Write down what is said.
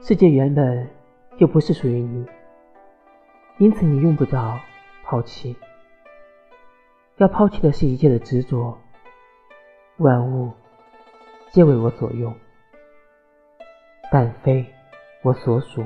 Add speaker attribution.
Speaker 1: 世界原本就不是属于你因此你用不着抛弃。要抛弃的是一切的执着万物皆为我所用但非我所属。